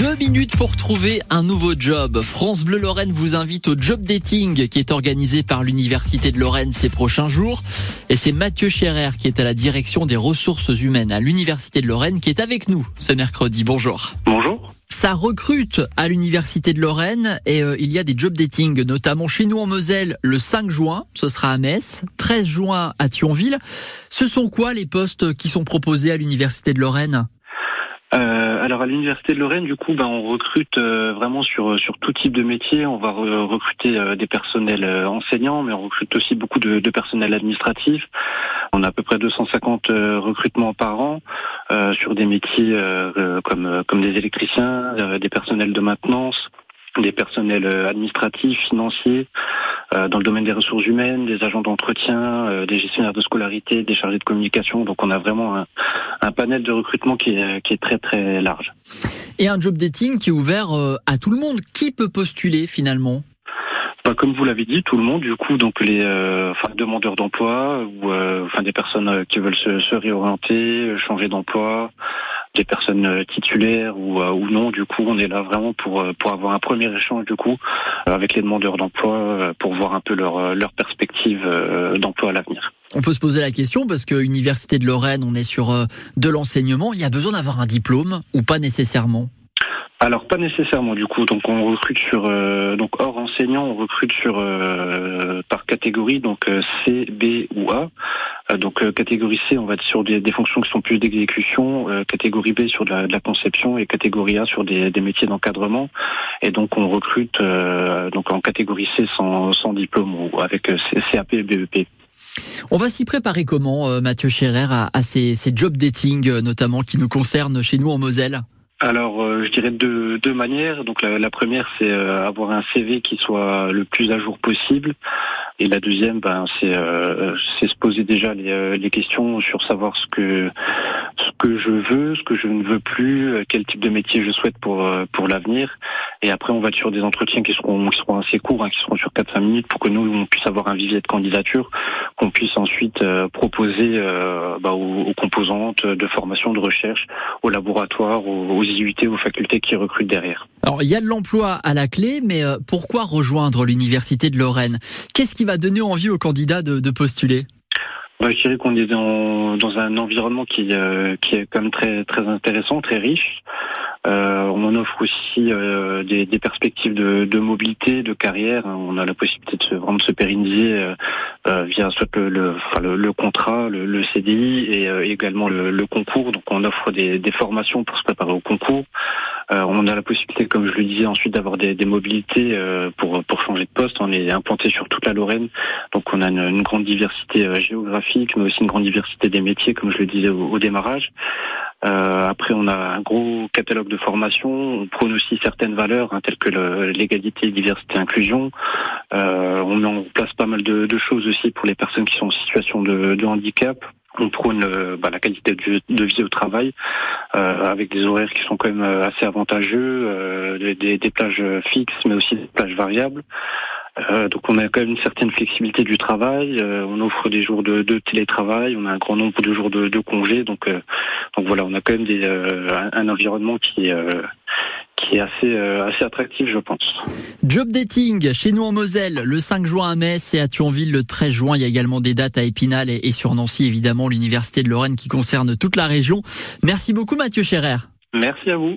Deux minutes pour trouver un nouveau job. France Bleu Lorraine vous invite au job dating qui est organisé par l'Université de Lorraine ces prochains jours. Et c'est Mathieu Scherer qui est à la direction des ressources humaines à l'Université de Lorraine qui est avec nous ce mercredi. Bonjour. Bonjour. Ça recrute à l'Université de Lorraine et euh, il y a des job dating, notamment chez nous en Moselle le 5 juin, ce sera à Metz, 13 juin à Thionville. Ce sont quoi les postes qui sont proposés à l'Université de Lorraine? Alors à l'université de Lorraine, du coup, ben, on recrute euh, vraiment sur sur tout type de métier. On va recruter euh, des personnels enseignants, mais on recrute aussi beaucoup de, de, personnel administratif. On a à peu près 250 recrutements par an sur des métiers comme comme des électriciens, des personnels de maintenance, des personnels administratifs, financiers, euh, dans le domaine des ressources humaines, des agents d'entretien, euh, des gestionnaires de scolarité, des chargés de communication. Donc on a vraiment un, un panel de recrutement qui est, qui est, très très large. Et un job dating qui est ouvert euh, à tout le monde. Qui peut postuler finalement? Bah, comme vous l'avez dit, tout le monde, du coup, donc les enfin, demandeurs d'emploi ou enfin des personnes qui veulent se, se réorienter, changer d'emploi, des personnes euh, titulaires ou, euh, ou non. Du coup, on est là vraiment pour euh, pour avoir un premier échange du coup avec les demandeurs d'emploi pour voir un peu leur leur perspective d'emploi à l'avenir. On peut se poser la question parce que Université de Lorraine, on est sur de l'enseignement. Il y a besoin d'avoir un diplôme ou pas nécessairement? Alors pas nécessairement du coup. Donc on recrute sur donc hors enseignant, on recrute sur par catégorie donc C, B ou A. Euh, donc euh, catégorie C, on va être sur des, fonctions qui sont plus d'exécution, euh, catégorie B sur de la, conception et catégorie A sur des, métiers d'encadrement. Et donc on recrute donc en catégorie C sans, diplôme ou avec CAP et BEP. On va s'y préparer comment, Mathieu Scherer, à, ces, ces job dating notamment qui nous concernent chez nous en Moselle? Alors, je dirais de deux manières. Donc, la, première, c'est avoir un CV qui soit le plus à jour possible. Et la deuxième, ben, c'est euh, se poser déjà les, euh, les, questions sur savoir ce que ce que je veux, ce que je ne veux plus, euh, quel type de métier je souhaite pour euh, pour l'avenir. Et après, on va sur des entretiens qui seront qui seront assez courts, hein, qui seront sur 4-5 minutes, pour que nous on puisse avoir un vivier de candidature, qu'on puisse ensuite proposer bah, aux, composantes de formation, de recherche, aux laboratoires, aux, aux IUT, aux facultés qui recrutent derrière. Alors, il y a de l'emploi à la clé, mais pourquoi rejoindre l'université de Lorraine? Qu'est-ce qui va donner envie aux candidats de, postuler? Bah, je dirais qu'on est dans, dans, un environnement qui, euh, qui est quand même très, très intéressant, très riche. Euh, on en offre aussi euh, des, perspectives de, mobilité, de carrière. On a la possibilité de se, vraiment de se pérenniser euh, via soit le, contrat, le, CDI et également le, concours. Donc on offre des, des, formations pour se préparer au concours. on a la possibilité, comme je le disais, ensuite d'avoir des, mobilités pour, pour changer de poste. On est implanté sur toute la Lorraine, donc on a une, grande diversité géographique, mais aussi une grande diversité des métiers, comme je le disais au démarrage. Euh, après, on a un gros catalogue de formation. On prône aussi certaines valeurs hein, telles que l'égalité, diversité, inclusion. Euh, on en place pas mal de, de, choses aussi pour les personnes qui sont en situation de, de handicap. On prône euh, bah, la qualité de, vie au travail euh, avec des horaires qui sont quand même euh, assez avantageux, des, des, plages fixes mais aussi des plages variables. Euh, donc on a quand même une certaine flexibilité du travail. Euh, on offre des jours de, de, télétravail. On a un grand nombre de jours de, de congés. Donc, euh, donc voilà, on a quand même des, un, un, environnement qui qui est assez assez attractif, je pense. Job dating chez nous en Moselle, le 5 juin à Metz et à Thionville le 13 juin. Il y a également des dates à Épinal et, et sur Nancy, évidemment, l'université de Lorraine qui concerne toute la région. Merci beaucoup, Mathieu Scherer. Merci à vous.